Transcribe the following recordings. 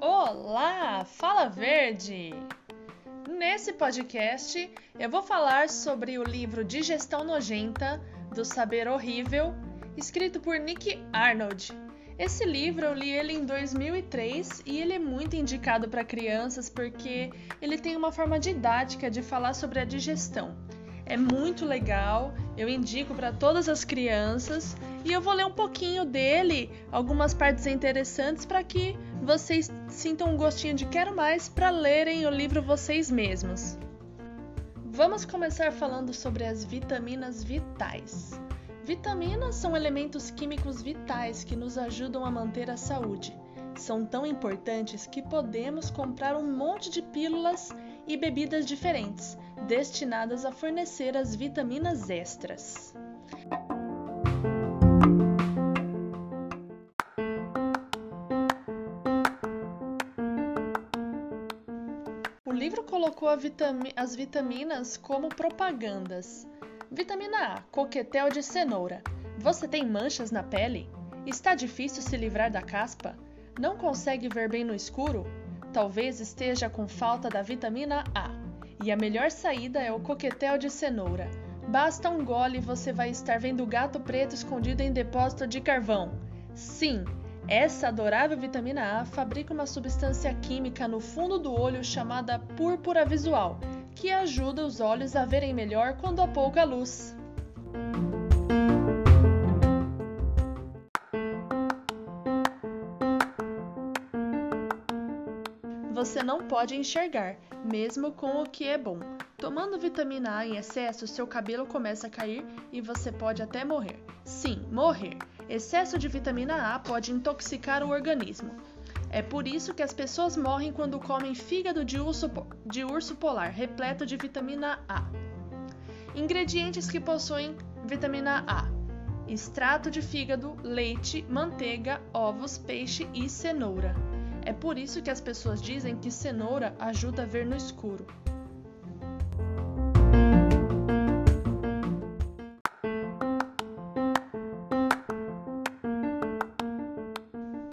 Olá, Fala Verde! Nesse podcast eu vou falar sobre o livro Digestão Nojenta do Saber Horrível, escrito por Nick Arnold. Esse livro eu li ele em 2003 e ele é muito indicado para crianças porque ele tem uma forma didática de falar sobre a digestão. É muito legal, eu indico para todas as crianças e eu vou ler um pouquinho dele, algumas partes interessantes para que vocês sintam um gostinho de quero mais para lerem o livro vocês mesmos. Vamos começar falando sobre as vitaminas vitais. Vitaminas são elementos químicos vitais que nos ajudam a manter a saúde. São tão importantes que podemos comprar um monte de pílulas e bebidas diferentes, destinadas a fornecer as vitaminas extras. O livro colocou as vitaminas como propagandas Vitamina A: coquetel de cenoura. Você tem manchas na pele? Está difícil se livrar da caspa? Não consegue ver bem no escuro? Talvez esteja com falta da vitamina A. E a melhor saída é o coquetel de cenoura. Basta um gole e você vai estar vendo o gato preto escondido em depósito de carvão. Sim, essa adorável vitamina A fabrica uma substância química no fundo do olho chamada púrpura visual que ajuda os olhos a verem melhor quando há pouca luz. Você não pode enxergar, mesmo com o que é bom. Tomando vitamina A em excesso, seu cabelo começa a cair e você pode até morrer. Sim, morrer. Excesso de vitamina A pode intoxicar o organismo. É por isso que as pessoas morrem quando comem fígado de urso, de urso polar, repleto de vitamina A. Ingredientes que possuem vitamina A: extrato de fígado, leite, manteiga, ovos, peixe e cenoura. É por isso que as pessoas dizem que cenoura ajuda a ver no escuro.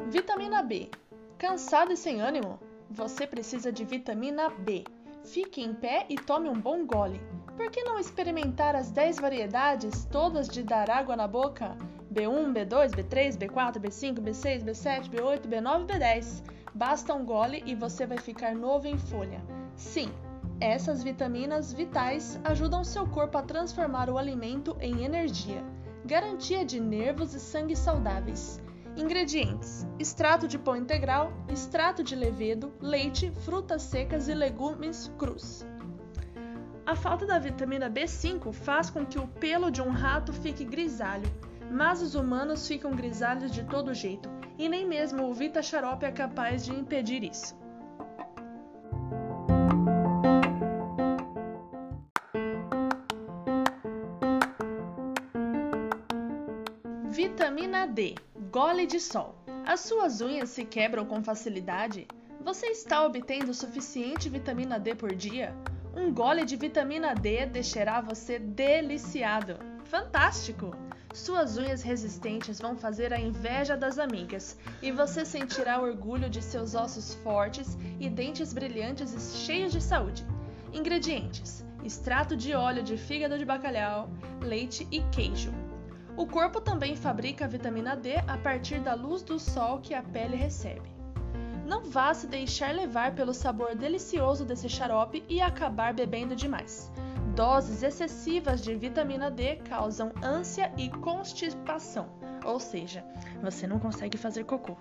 Vitamina B Cansado e sem ânimo? Você precisa de vitamina B. Fique em pé e tome um bom gole. Por que não experimentar as 10 variedades, todas de dar água na boca? B1, B2, B3, B4, B5, B6, B7, B8, B9 e B10. Basta um gole e você vai ficar novo em folha. Sim, essas vitaminas vitais ajudam seu corpo a transformar o alimento em energia. Garantia de nervos e sangue saudáveis. Ingredientes: extrato de pão integral, extrato de levedo, leite, frutas secas e legumes crus. A falta da vitamina B5 faz com que o pelo de um rato fique grisalho, mas os humanos ficam grisalhos de todo jeito, e nem mesmo o Vita Xarope é capaz de impedir isso. Vitamina D Gole de sol. As suas unhas se quebram com facilidade? Você está obtendo suficiente vitamina D por dia? Um gole de vitamina D deixará você deliciado. Fantástico! Suas unhas resistentes vão fazer a inveja das amigas e você sentirá orgulho de seus ossos fortes e dentes brilhantes e cheios de saúde. Ingredientes: extrato de óleo de fígado de bacalhau, leite e queijo. O corpo também fabrica a vitamina D a partir da luz do sol que a pele recebe. Não vá se deixar levar pelo sabor delicioso desse xarope e acabar bebendo demais. Doses excessivas de vitamina D causam ânsia e constipação, ou seja, você não consegue fazer cocô.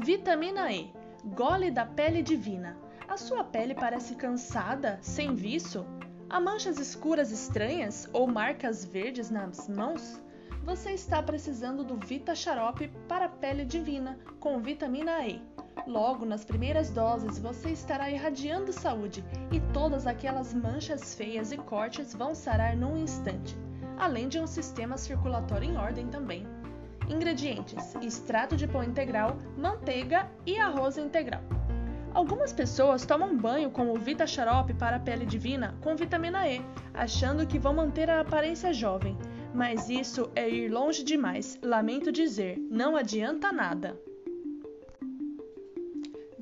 Vitamina E Gole da pele divina. A sua pele parece cansada, sem viço? Há manchas escuras estranhas ou marcas verdes nas mãos? Você está precisando do Vita Xarope para pele divina com vitamina E. Logo nas primeiras doses, você estará irradiando saúde e todas aquelas manchas feias e cortes vão sarar num instante, além de um sistema circulatório em ordem também. Ingredientes: extrato de pão integral, manteiga e arroz integral. Algumas pessoas tomam banho com o Vita Xarope para a pele divina com vitamina E, achando que vão manter a aparência jovem. Mas isso é ir longe demais, lamento dizer, não adianta nada.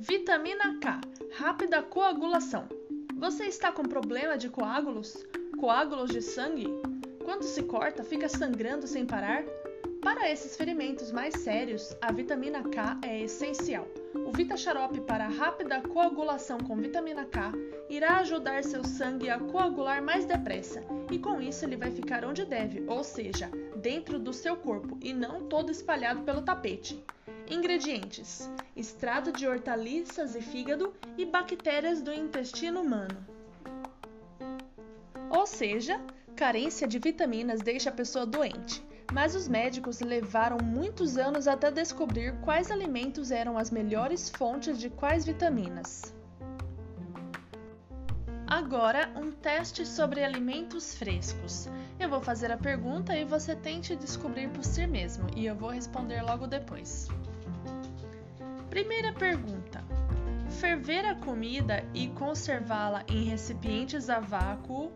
Vitamina K rápida coagulação. Você está com problema de coágulos? Coágulos de sangue? Quando se corta, fica sangrando sem parar? Para esses ferimentos mais sérios, a vitamina K é essencial. O Vita Xarope para rápida coagulação com vitamina K irá ajudar seu sangue a coagular mais depressa e com isso ele vai ficar onde deve, ou seja, dentro do seu corpo e não todo espalhado pelo tapete. Ingredientes: extrato de hortaliças e fígado e bactérias do intestino humano. Ou seja, carência de vitaminas deixa a pessoa doente mas os médicos levaram muitos anos até descobrir quais alimentos eram as melhores fontes de quais vitaminas. Agora, um teste sobre alimentos frescos. Eu vou fazer a pergunta e você tente descobrir por si mesmo, e eu vou responder logo depois. Primeira pergunta: Ferver a comida e conservá-la em recipientes a vácuo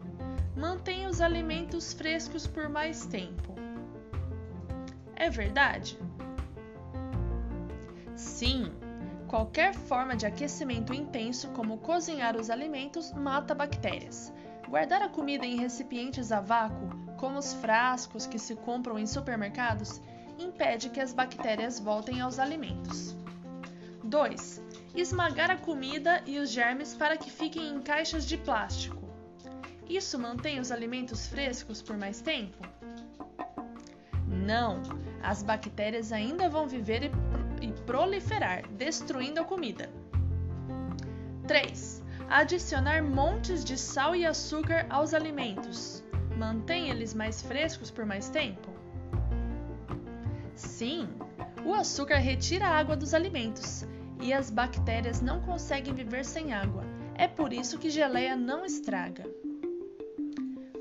mantém os alimentos frescos por mais tempo. É verdade? Sim, qualquer forma de aquecimento intenso, como cozinhar os alimentos, mata bactérias. Guardar a comida em recipientes a vácuo, como os frascos que se compram em supermercados, impede que as bactérias voltem aos alimentos. 2. Esmagar a comida e os germes para que fiquem em caixas de plástico. Isso mantém os alimentos frescos por mais tempo? Não, as bactérias ainda vão viver e, e proliferar, destruindo a comida. 3. Adicionar montes de sal e açúcar aos alimentos. Mantém eles mais frescos por mais tempo? Sim, o açúcar retira a água dos alimentos e as bactérias não conseguem viver sem água. É por isso que geleia não estraga.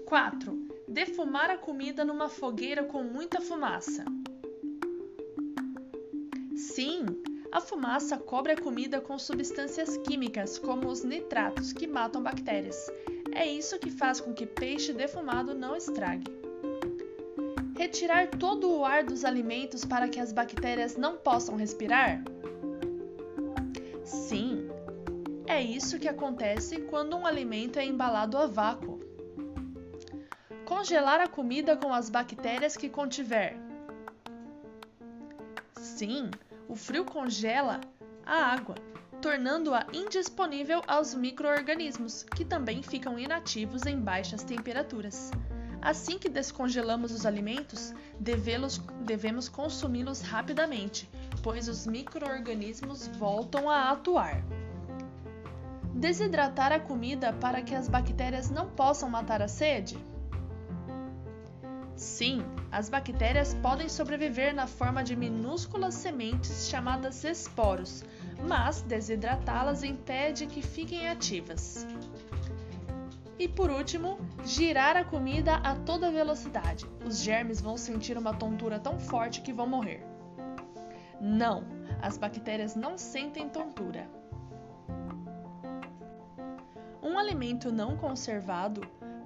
4. Defumar a comida numa fogueira com muita fumaça. Sim, a fumaça cobre a comida com substâncias químicas, como os nitratos, que matam bactérias. É isso que faz com que peixe defumado não estrague. Retirar todo o ar dos alimentos para que as bactérias não possam respirar? Sim, é isso que acontece quando um alimento é embalado a vácuo. Congelar a comida com as bactérias que contiver. Sim, o frio congela a água, tornando-a indisponível aos microorganismos, que também ficam inativos em baixas temperaturas. Assim que descongelamos os alimentos, devemos consumi-los rapidamente, pois os microorganismos voltam a atuar. Desidratar a comida para que as bactérias não possam matar a sede? Sim, as bactérias podem sobreviver na forma de minúsculas sementes chamadas esporos, mas desidratá-las impede que fiquem ativas. E por último, girar a comida a toda velocidade. Os germes vão sentir uma tontura tão forte que vão morrer. Não, as bactérias não sentem tontura. Um alimento não conservado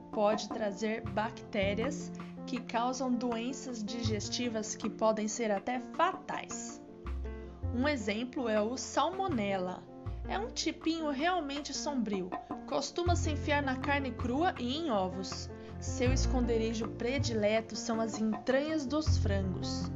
pode trazer bactérias que causam doenças digestivas que podem ser até fatais. Um exemplo é o salmonella. É um tipinho realmente sombrio, costuma se enfiar na carne crua e em ovos. Seu esconderijo predileto são as entranhas dos frangos.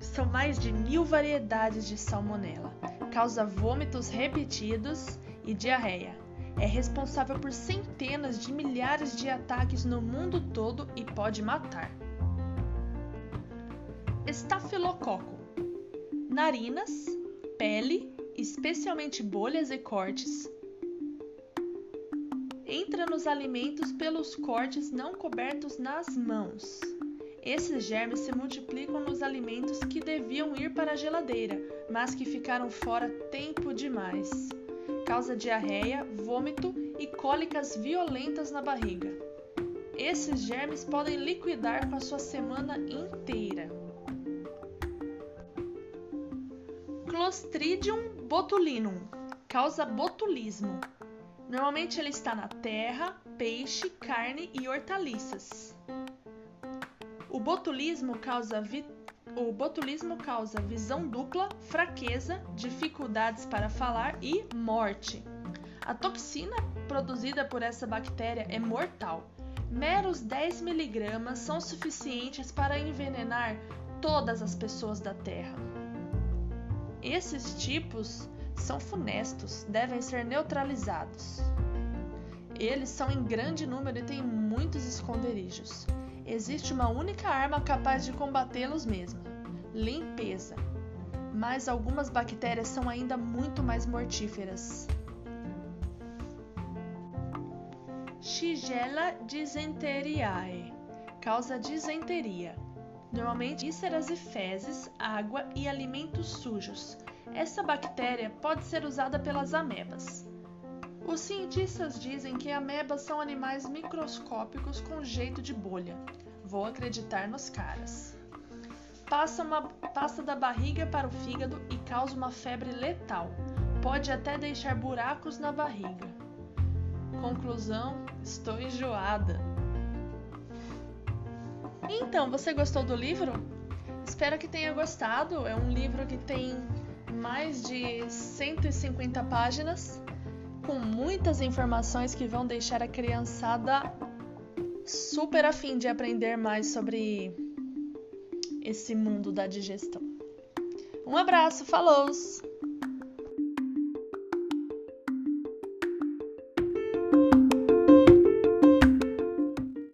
São mais de mil variedades de salmonella. Causa vômitos repetidos e diarreia é responsável por centenas de milhares de ataques no mundo todo e pode matar. Estafilococo: narinas, pele, especialmente bolhas e cortes. Entra nos alimentos pelos cortes não cobertos nas mãos. Esses germes se multiplicam nos alimentos que deviam ir para a geladeira, mas que ficaram fora tempo demais causa diarreia, vômito e cólicas violentas na barriga. Esses germes podem liquidar com a sua semana inteira. Clostridium botulinum causa botulismo. Normalmente ele está na terra, peixe, carne e hortaliças. O botulismo causa vi... o botulismo causa visão dupla, fraqueza, dificuldades para falar e morte. A toxina produzida por essa bactéria é mortal. Meros 10 miligramas são suficientes para envenenar todas as pessoas da Terra. Esses tipos são funestos, devem ser neutralizados. Eles são em grande número e têm muitos esconderijos. Existe uma única arma capaz de combatê-los mesmo: limpeza. Mas algumas bactérias são ainda muito mais mortíferas. Shigella dysenteriae causa disenteria. Normalmente vísceras e fezes, água e alimentos sujos. Essa bactéria pode ser usada pelas amebas. Os cientistas dizem que amebas são animais microscópicos com jeito de bolha. Vou acreditar nos caras. Passa, uma, passa da barriga para o fígado e causa uma febre letal. Pode até deixar buracos na barriga. Conclusão: estou enjoada. Então, você gostou do livro? Espero que tenha gostado. É um livro que tem mais de 150 páginas, com muitas informações que vão deixar a criançada super afim de aprender mais sobre esse mundo da digestão. Um abraço, falou!